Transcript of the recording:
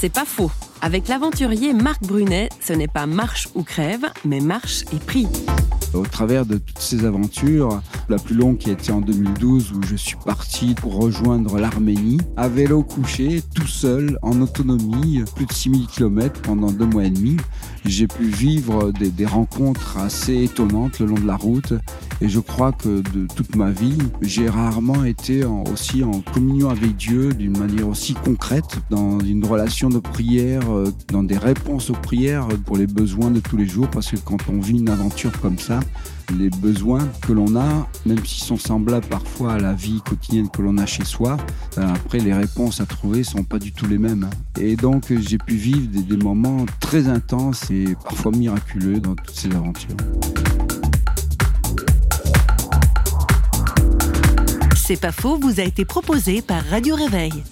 C'est pas faux. Avec l'aventurier Marc Brunet, ce n'est pas marche ou crève, mais marche et prix. Au travers de toutes ces aventures, la plus longue qui été en 2012 où je suis parti pour rejoindre l'Arménie, à vélo couché, tout seul, en autonomie, plus de 6000 km pendant deux mois et demi. J'ai pu vivre des, des rencontres assez étonnantes le long de la route et je crois que de toute ma vie, j'ai rarement été aussi en communion avec Dieu d'une manière aussi concrète, dans une relation de prière, euh, dans des réponses aux prières pour les besoins de tous les jours, parce que quand on vit une aventure comme ça, les besoins que l'on a, même s'ils sont semblables parfois à la vie quotidienne que l'on a chez soi, euh, après les réponses à trouver sont pas du tout les mêmes. Et donc j'ai pu vivre des moments très intenses et parfois miraculeux dans toutes ces aventures. C'est pas faux, vous a été proposé par Radio Réveil.